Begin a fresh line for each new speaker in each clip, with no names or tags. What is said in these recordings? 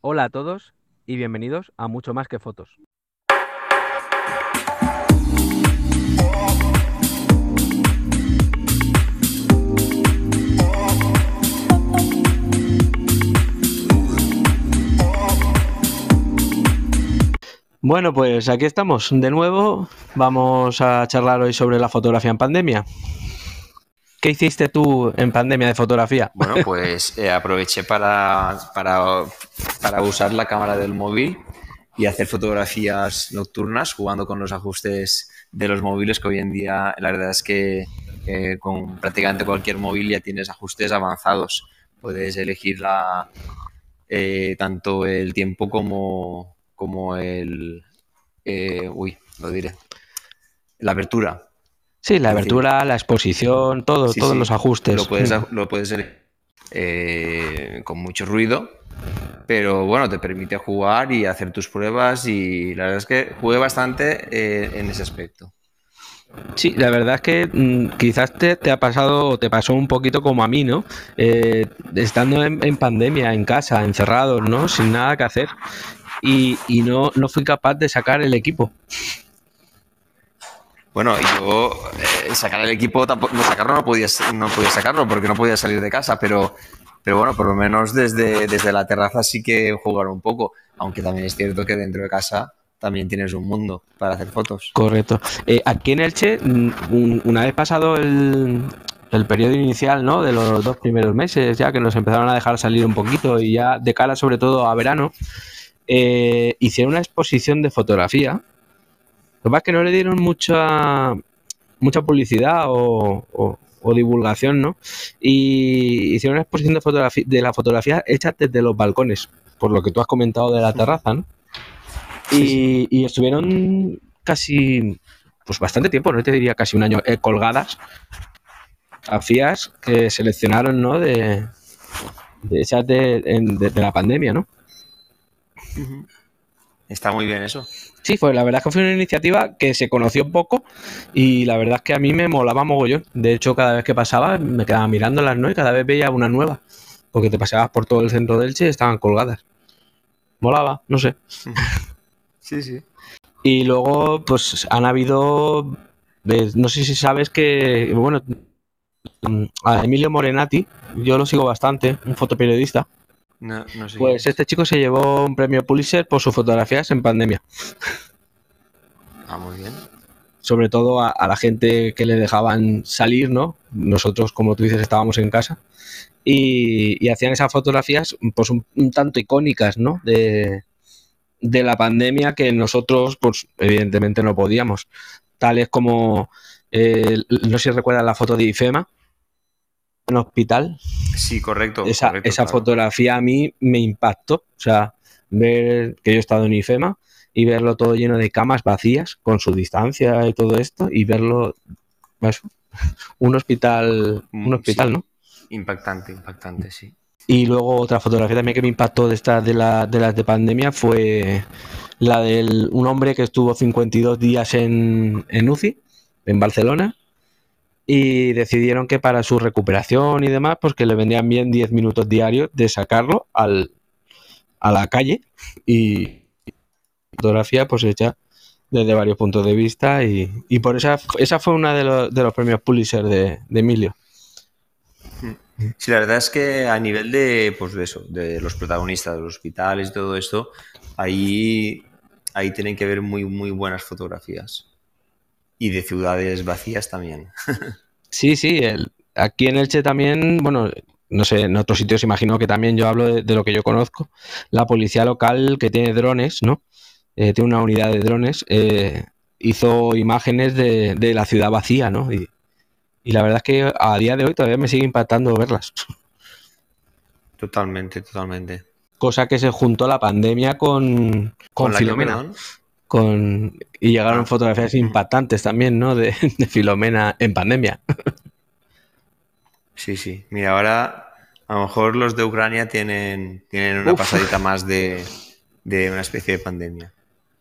Hola a todos y bienvenidos a Mucho Más que Fotos. Bueno, pues aquí estamos de nuevo. Vamos a charlar hoy sobre la fotografía en pandemia. ¿Qué hiciste tú en pandemia de fotografía?
Bueno, pues eh, aproveché para, para, para usar la cámara del móvil y hacer fotografías nocturnas jugando con los ajustes de los móviles que hoy en día la verdad es que con prácticamente cualquier móvil ya tienes ajustes avanzados. Puedes elegir eh, tanto el tiempo como, como el... eh, uy, lo diré. La abertura.
Sí, la abertura, la exposición, todo,
Sí,
todos
sí,
los ajustes.
Lo puedes, lo puedes eh, con mucho ruido, pero bueno, te permite jugar y hacer tus pruebas y la verdad es que jugué bastante eh, en ese aspecto.
Sí, la verdad es que mm, quizás te, te ha pasado o te pasó un poquito como a mí, ¿no? Eh, estando en, en pandemia, en casa, encerrados, ¿no? Sin nada que hacer. Y, y no, no fui capaz de sacar el equipo.
Bueno, yo eh, sacar el equipo, tampoco, no sacarlo no podía, no podía sacarlo porque no podía salir de casa, pero, pero bueno, por lo menos desde, desde la terraza sí que jugar un poco, aunque también es cierto que dentro de casa también tienes un mundo para hacer fotos.
Correcto. Eh, aquí en Elche, mm, un- una vez pasado el, el periodo inicial, ¿no? De los dos primeros meses, ya que nos empezaron a dejar salir un poquito y ya de cara sobre todo a verano, eh, hicieron una exposición de fotografía. Lo que pasa es que no le dieron mucha, mucha publicidad o, o- o divulgación, ¿no? Y hicieron una exposición de, fotografi- de la fotografía hecha desde los balcones, por lo que tú has comentado de la terraza, ¿no? Y, y estuvieron casi, pues bastante tiempo, no te diría casi un año, eh, colgadas. Hacías que seleccionaron, ¿no? De, de de, de- de la pandemia, ¿no?
Está muy bien eso.
Sí, pues la verdad es que fue una iniciativa que se conoció poco y la verdad es que a mí me molaba mogollón. De hecho, cada vez que pasaba me quedaba mirándolas, ¿no? Y cada vez veía una nueva. Porque te paseabas por todo el centro del Che y estaban colgadas. Molaba, no sé.
Sí, sí.
Y luego, pues han habido. No sé si sabes que. Bueno, a Emilio Morenati, yo lo sigo bastante, un fotoperiodista.
No, no sé.
Pues este chico se llevó un premio Pulitzer por sus fotografías en pandemia.
Ah, muy bien.
Sobre todo a, a la gente que le dejaban salir, ¿no? Nosotros, como tú dices, estábamos en casa. Y, y hacían esas fotografías, pues un, un tanto icónicas, ¿no? De, de la pandemia que nosotros, pues evidentemente no podíamos. Tales como, eh, no sé si recuerdas la foto de IFEMA, en hospital.
Sí, correcto.
Esa,
correcto,
esa
claro.
fotografía a mí me impactó. O sea, ver que yo he estado en IFEMA y verlo todo lleno de camas vacías, con su distancia y todo esto, y verlo, pues, un hospital, un
Mm,
hospital,
sí.
¿no?
Impactante, impactante, sí.
Y luego otra fotografía también que me impactó de estas de, la, de las de pandemia fue la de un hombre que estuvo 52 días en, en UCI, en Barcelona, y decidieron que para su recuperación y demás, pues que le vendrían bien 10 minutos diarios de sacarlo al, a la calle y fotografía pues hecha desde varios puntos de vista y, y por esa, esa fue una de los, de los premios Pulitzer de, de Emilio.
Sí, la verdad es que a nivel de, pues de eso, de los protagonistas de los hospitales y todo esto, ahí, ahí tienen que ver muy, muy buenas fotografías. Y de ciudades vacías también.
Sí, sí, el- aquí en Elche también, bueno, no sé, en otros sitios imagino que también yo hablo de, de lo que yo conozco. La policía local que tiene drones, ¿no? Eh, tiene una unidad de drones, eh, hizo imágenes de, de la ciudad vacía, ¿no? Y, y la verdad es que a día de hoy todavía me sigue impactando verlas.
Totalmente, totalmente.
Cosa que se juntó la pandemia con, con,
la
Filomena. Con, y llegaron
Ah.
fotografías impactantes también, ¿no? De, de Filomena en pandemia.
Sí, sí. Mira, ahora a lo mejor los de Ucrania tienen, tienen una
Uf.
pasadita más de, de una especie de pandemia.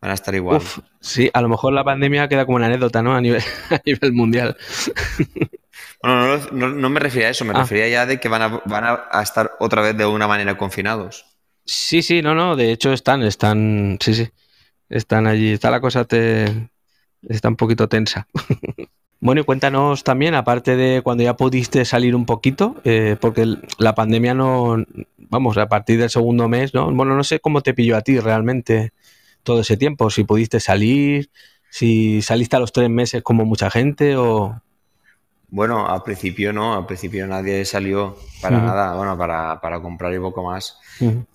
Van a estar igual.
Uf, sí, a lo mejor la pandemia queda como una anécdota, ¿no? A nivel, a nivel mundial.
Bueno, no, no, no me refería a eso, me
Ah.
refería ya de que van, a, van a, estar otra vez de alguna manera confinados.
Sí, sí, no, no, de hecho están, están, sí, sí, están allí. Está la cosa, te, está un poquito tensa. bueno, y cuéntanos también, aparte de cuando ya pudiste salir un poquito, eh, porque la pandemia no, vamos, a partir del segundo mes, ¿no? Bueno, no sé cómo te pilló a ti realmente todo ese tiempo, si pudiste salir, si saliste a los tres meses como mucha gente o...
Bueno, al principio no, al principio nadie salió para nada, bueno, para, para, comprar y poco más.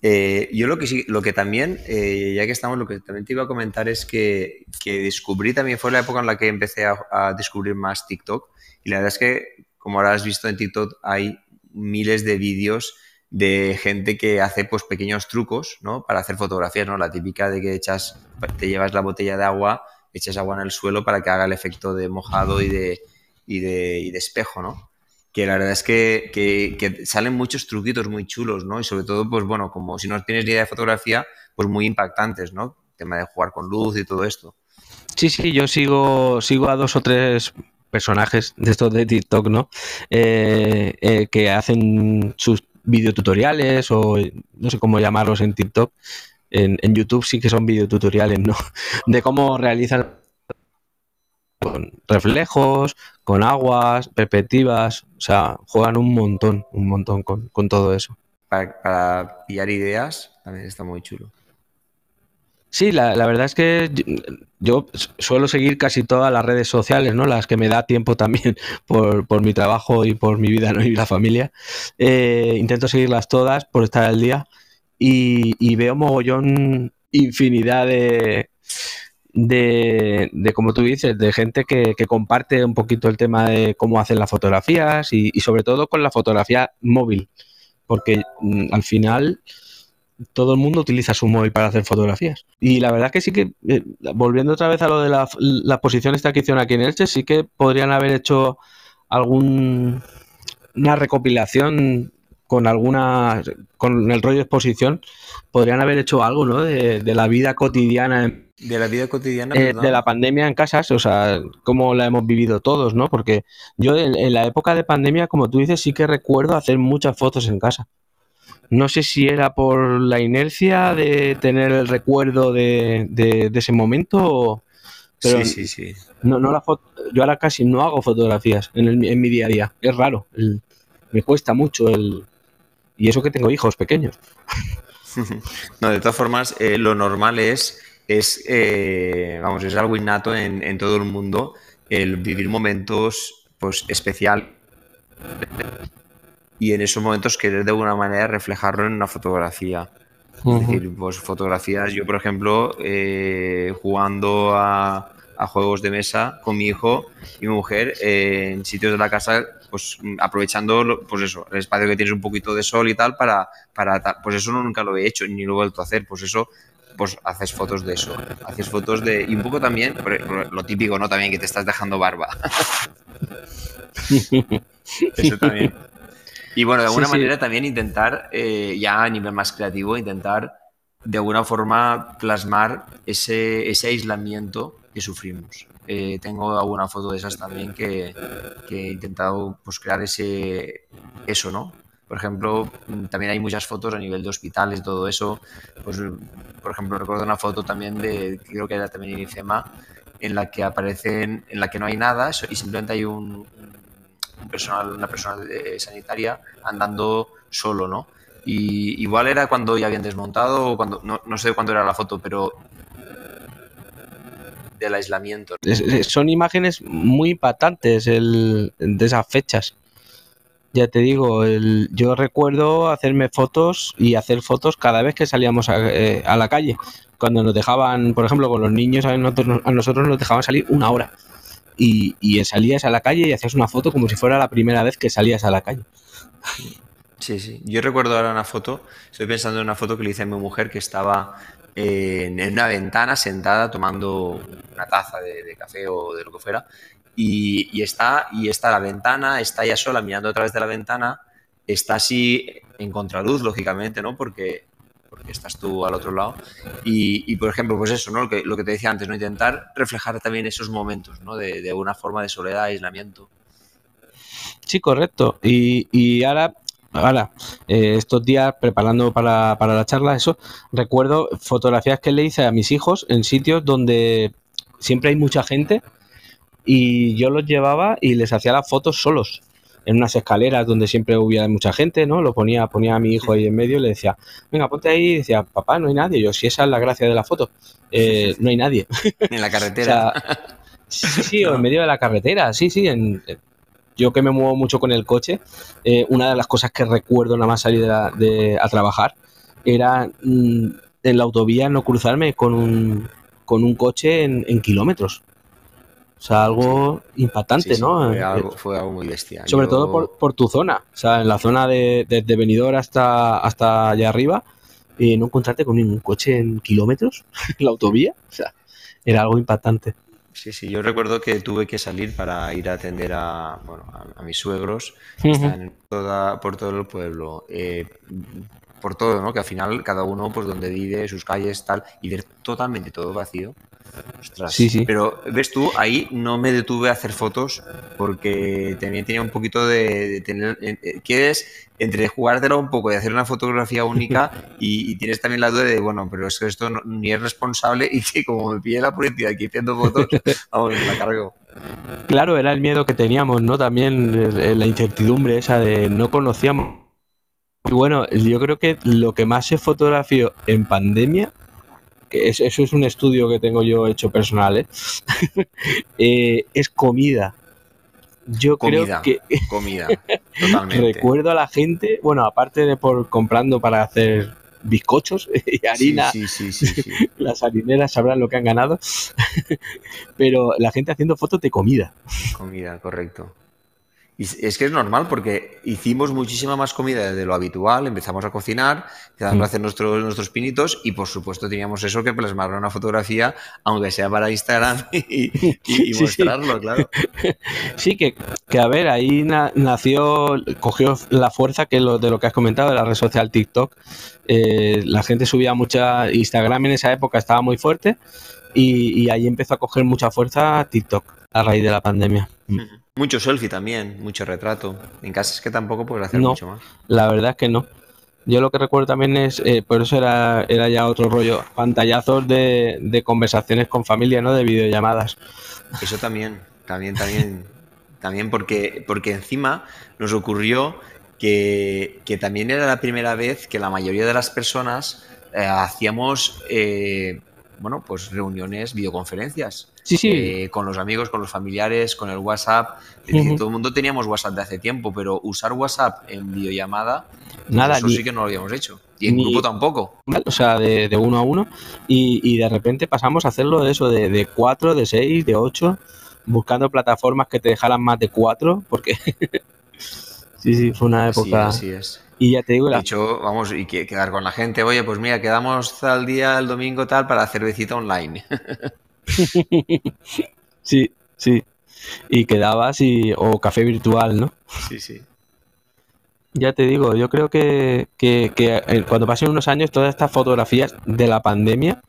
Eh, yo lo que sí, lo que también, eh, ya que estamos, lo que también te iba a comentar es que, que descubrí también, fue la época en la que empecé a, descubrir más TikTok. Y la verdad es que, como ahora has visto en TikTok, hay miles de vídeos de gente que hace pues pequeños trucos, ¿no? Para hacer fotografías, ¿no? La típica de que echas, te llevas la botella de agua, echas agua en el suelo para que haga el efecto de mojado y de y de, espejo, ¿no? Que la verdad es que, salen muchos truquitos muy chulos, ¿no? Y sobre todo, pues bueno, como si no tienes ni idea de fotografía, pues muy impactantes, ¿no? El tema de jugar con luz y todo esto.
Sí, sí, yo sigo, sigo a dos o tres personajes de estos de TikTok, ¿no? Eh, eh, que hacen sus videotutoriales o no sé cómo llamarlos en TikTok. En, en YouTube sí que son videotutoriales, ¿no? De cómo realizan con reflejos, con aguas, perspectivas, o sea, juegan un montón, un montón con, todo eso.
Para, pillar ideas también está muy chulo.
Sí, la, verdad es que yo, suelo seguir casi todas las redes sociales, ¿no? Las que me da tiempo también por, mi trabajo y por mi vida ¿no? y la familia. Eh, intento seguirlas todas por estar al día y, y veo mogollón infinidad de, de, como tú dices, de gente que, comparte un poquito el tema de cómo hacen las fotografías y, sobre todo con la fotografía móvil, porque mm, al final todo el mundo utiliza su móvil para hacer fotografías. Y la verdad que sí que, eh, volviendo otra vez a lo de la, la exposición esta que hicieron aquí en Elche, sí que podrían haber hecho algún una recopilación con alguna con el rollo de exposición podrían haber hecho algo ¿no? de, de la vida cotidiana
de la vida cotidiana.
Eh, de la pandemia en casas, o sea, cómo la hemos vivido todos, ¿no? Porque yo en, la época de pandemia, como tú dices, sí que recuerdo hacer muchas fotos en casa. No sé si era por la inercia de tener el recuerdo de, de, ese momento o...
sí, sí, sí.
No, no la yo ahora casi no hago fotografías en, el, en mi día a día. Es raro. me cuesta mucho el... Y eso que tengo hijos pequeños.
no, de todas formas, eh, lo normal es es, eh, vamos, es algo innato en, todo el mundo el vivir momentos pues, especial. Y en esos momentos querer de alguna manera reflejarlo en una fotografía. Es decir, pues fotografías, yo por ejemplo, eh, jugando a, juegos de mesa con mi hijo y mi mujer eh, en sitios de la casa, pues aprovechando pues eso, el espacio que tienes un poquito de sol y tal para, para pues eso nunca lo he hecho ni lo he vuelto a hacer, pues eso pues haces fotos de eso. Haces fotos de. Y un poco también, lo típico, ¿no? También que te estás dejando barba. eso también. Y bueno, de alguna manera también intentar, eh, ya a nivel más creativo, intentar de alguna forma plasmar ese, ese aislamiento que sufrimos. Eh, tengo alguna foto de esas también que, que he intentado pues, crear ese, eso, ¿no? Por ejemplo, mm, también hay muchas fotos a nivel de hospitales, todo eso. Pues, por ejemplo, recuerdo una foto también de, creo que era también en IFEMA, en la que aparecen, en la que no hay nada y simplemente hay un, personal, una persona sanitaria andando solo, ¿no? Y igual era cuando ya habían desmontado o cuando, no, no sé cuándo era la foto, pero del aislamiento.
Son imágenes muy impactantes el, de esas fechas. Ya te digo, yo recuerdo hacerme fotos y hacer fotos cada vez que salíamos a, eh, la calle. Cuando nos dejaban, por ejemplo, con los niños, a nosotros, nos dejaban salir una hora. Y, y, salías a la calle y hacías una foto como si fuera la primera vez que salías a la calle.
Sí, sí. Yo recuerdo ahora una foto, estoy pensando en una foto que le hice a mi mujer que estaba en, una ventana sentada tomando una taza de, de, café o de lo que fuera y, está, y está la ventana, está ella sola mirando a través de la ventana, está así en contraluz, lógicamente, ¿no? Porque, porque estás tú al otro lado. Y, por ejemplo, pues eso, ¿no? Lo que, te decía antes, ¿no? Intentar reflejar también esos momentos, ¿no? De, de una forma de soledad, aislamiento.
Sí, correcto. Y, y ahora ahora, eh, estos días preparando para, para la charla, eso, recuerdo fotografías que le hice a mis hijos en sitios donde siempre hay mucha gente y yo los llevaba y les hacía las fotos solos en unas escaleras donde siempre hubiera mucha gente, ¿no? Lo ponía, ponía a mi hijo ahí en medio y le decía, venga, ponte ahí, y decía, papá, no hay nadie. Yo, si esa es la gracia de la foto, eh, no hay nadie.
En la carretera.
sí, sí, o en medio de la carretera, sí, sí. En, yo que me muevo mucho con el coche, eh, una de las cosas que recuerdo nada más salir de la- de- a trabajar era mm, en la autovía no cruzarme con un, con un coche en, en kilómetros. O sea, algo impactante,
Sí, sí,
¿no?
Fue
Eh,
algo, fue algo muy bestia.
sobre
Yo-
todo por, por tu zona, o sea, en la zona de, desde Benidorm hasta, hasta allá arriba, y no encontrarte con ningún coche en kilómetros en la autovía, o sea, era algo impactante.
Sí, sí, yo recuerdo que tuve que salir para ir a atender a, bueno, a, a mis suegros, que están en toda, por todo el pueblo, eh, por todo, ¿no? Que al final cada uno, pues donde vive, sus calles, tal, y ver totalmente todo vacío. Ostras.
Sí, sí.
Pero, ves tú, ahí no me detuve a hacer fotos porque también tenía un poquito de, de tener, eh, eh, quieres entre jugártela un poco y hacer una fotografía única y, y tienes también la duda de, bueno, pero es que esto no- ni es responsable y que como me pille la policía aquí haciendo fotos, vamos, me la cargo.
Claro, era el miedo que teníamos, ¿no? También eh, la incertidumbre esa de no conocíamos. Y bueno, yo creo que lo que más se fotografió en pandemia, que es- eso es un estudio que tengo yo hecho personal, ¿eh? Eh, es comida. Yo
Comida,
creo que
comida, totalmente.
recuerdo a la gente, bueno, aparte de por comprando para hacer bizcochos y harina,
Sí, sí, sí, sí, sí.
las harineras sabrán lo que han ganado, pero la gente haciendo fotos de comida.
Comida, correcto. Y es- que es normal porque hicimos muchísima más comida de lo habitual, empezamos a cocinar, empezamos a hacer nuestros, nuestros pinitos y por supuesto teníamos eso que plasmar en una fotografía, aunque sea para Instagram y, y- y
Sí, sí.
mostrarlo, claro.
Sí, que, que a ver, ahí na- nació, cogió la fuerza que lo, de lo que has comentado de la red social TikTok. Eh, la gente subía mucha, Instagram en esa época estaba muy fuerte y, y ahí empezó a coger mucha fuerza TikTok a raíz de la pandemia. Mm.
Mucho selfie también, mucho retrato. En casa es que tampoco puedes hacer
No.
mucho más.
La verdad es que no. Yo lo que recuerdo también es, eh, por eso era, era ya otro rollo, pantallazos de, de conversaciones con familia, ¿no? De videollamadas.
Eso también, también, también, también porque, porque encima nos ocurrió que, que también era la primera vez que la mayoría de las personas eh, hacíamos, eh, bueno, pues reuniones, videoconferencias.
Sí, sí.
eh, con los amigos, con los familiares, con el WhatsApp. Es decir,
Ujú.
todo el mundo teníamos WhatsApp de hace tiempo, pero usar WhatsApp en videollamada,
Nada,
eso
ni-
sí que no lo habíamos hecho. Y en
ni-
grupo tampoco.
O sea, de, de uno a uno. Y, y de repente pasamos a hacerlo de eso, de, de cuatro, de seis, de ocho, buscando plataformas que te dejaran más de cuatro, porque sí, sí, fue una
Así,
época.
así es.
Y ya te digo,
De
la,
hecho, vamos, y que- quedar con la gente, oye, pues mira, quedamos tal día, el domingo tal, para cervecita online.
sí, sí. Y quedabas y, o café virtual, ¿no?
Sí, sí.
Ya te digo, yo creo que, que- que, eh, cuando pasen unos años todas estas fotografías de la pandemia,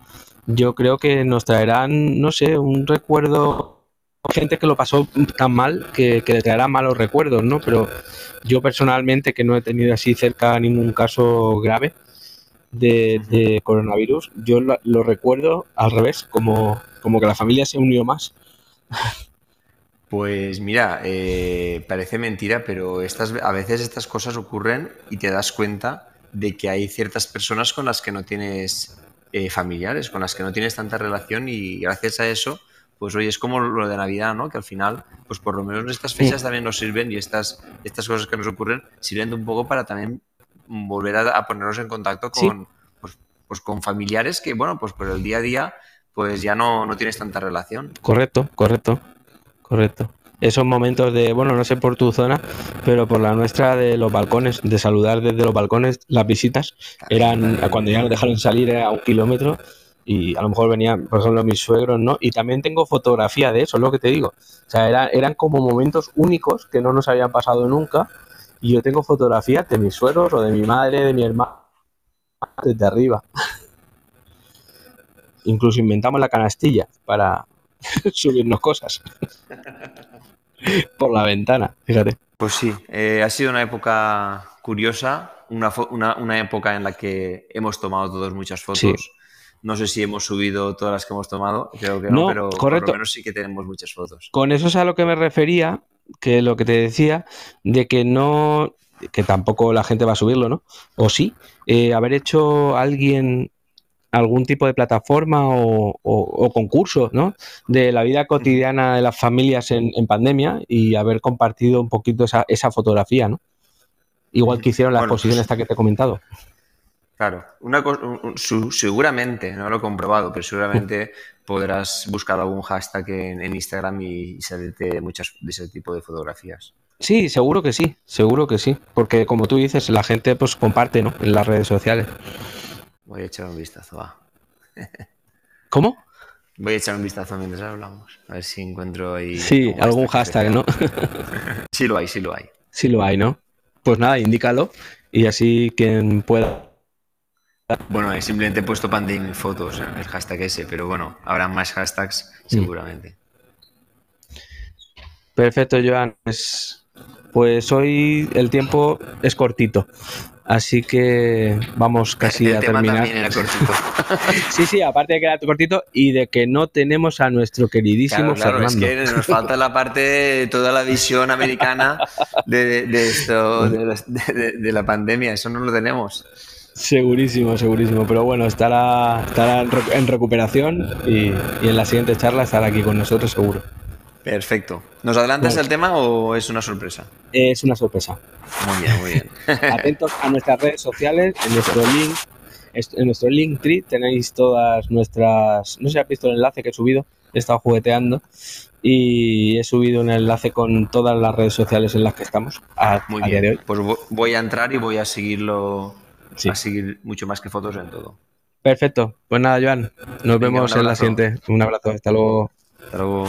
yo creo que nos traerán, no sé, un recuerdo, gente que lo pasó tan mal que, que le traerá malos recuerdos, ¿no? Pero yo personalmente, que no he tenido así cerca ningún caso grave de, de coronavirus, yo lo, lo recuerdo al revés, como, como que la familia se unió más.
Pues mira, eh, parece mentira, pero estas, a veces estas cosas ocurren y te das cuenta de que hay ciertas personas con las que no tienes eh, familiares, con las que no tienes tanta relación y gracias a eso, pues oye, es como lo de Navidad, ¿no? Que al final, pues por lo menos estas fechas también nos sirven y estas, estas cosas que nos ocurren sirven un poco para también volver a, a ponernos en contacto
Sí.
con, pues, pues con familiares que, bueno, pues por el día a día, pues ya no, no tienes tanta relación.
Correcto, correcto, correcto. Esos momentos de, bueno, no sé por tu zona, pero por la nuestra de los balcones, de saludar desde los balcones, las visitas, eran, cuando ya nos dejaron salir era un kilómetro y a lo mejor venían, por ejemplo, mis suegros, ¿no? Y también tengo fotografía de eso, es lo que te digo. O sea, era- eran como momentos únicos que no nos habían pasado nunca y yo tengo fotografías de mis suegros o de mi madre, de mi hermano, desde arriba. Incluso inventamos la canastilla para subirnos cosas por la ventana, fíjate.
Pues sí, eh, ha sido una época curiosa, una, una- una época en la que hemos tomado todos muchas fotos.
Sí.
No sé si hemos subido todas las que hemos tomado, creo que no,
No,
pero por lo menos sí que tenemos muchas fotos.
Con eso es a lo que me refería, que lo que te decía, de que no, que tampoco la gente va a subirlo, ¿no? O sí, eh, haber hecho alguien algún tipo de plataforma o, o- o concurso, ¿no? De la vida cotidiana de las familias en, en pandemia y haber compartido un poquito esa, esa fotografía, ¿no? Igual que hicieron la
Bueno,
exposición esta que te he comentado.
Claro, una co- un- un- su- seguramente, no lo he comprobado, pero seguramente podrás buscar algún hashtag en, en Instagram y, y salirte muchas de ese tipo de fotografías.
Sí, seguro que sí, seguro que sí, porque como tú dices, la gente pues comparte, ¿no? En las redes sociales.
Voy a echar un vistazo, va.
¿Cómo?
Voy a echar un vistazo mientras hablamos, a ver si encuentro ahí.
Sí, algún hashtag, ¿no?
Sí lo hay, sí lo hay.
Sí lo hay, ¿no? Pues nada, indícalo y así quien pueda.
Bueno, he simplemente puesto pandemic fotos, el hashtag ese, pero bueno, habrá más hashtags seguramente.
Perfecto, Joan. Pues, pues hoy el tiempo es cortito, así que vamos casi
el
a
tema
terminar.
también era cortito.
Sí, sí, aparte de que era cortito y de que no tenemos a nuestro queridísimo
Claro, claro, es
Fernando.
que nos falta la parte, toda la visión americana de, de esto, de la, de- de la pandemia, eso no lo tenemos.
Segurísimo, segurísimo. Pero bueno, estará, estará en, recu- en recuperación y, y en la siguiente charla estará aquí con nosotros seguro.
Perfecto. ¿Nos adelantas el tema o es una sorpresa?
Es una sorpresa.
Muy bien, muy bien.
Atentos a nuestras redes sociales, en nuestro link, en nuestro Linktree tenéis todas nuestras. No sé si has visto el enlace que he subido, he estado jugueteando y he subido un enlace con todas las redes sociales en las que estamos a,
Muy
a día de
bien.
hoy.
Pues vo- voy a entrar y voy a seguirlo,
Sí.
a seguir mucho más que fotos en todo.
Perfecto. Pues nada, Joan, nos
Venga,
vemos en la siguiente. Un abrazo, hasta luego.
Hasta luego.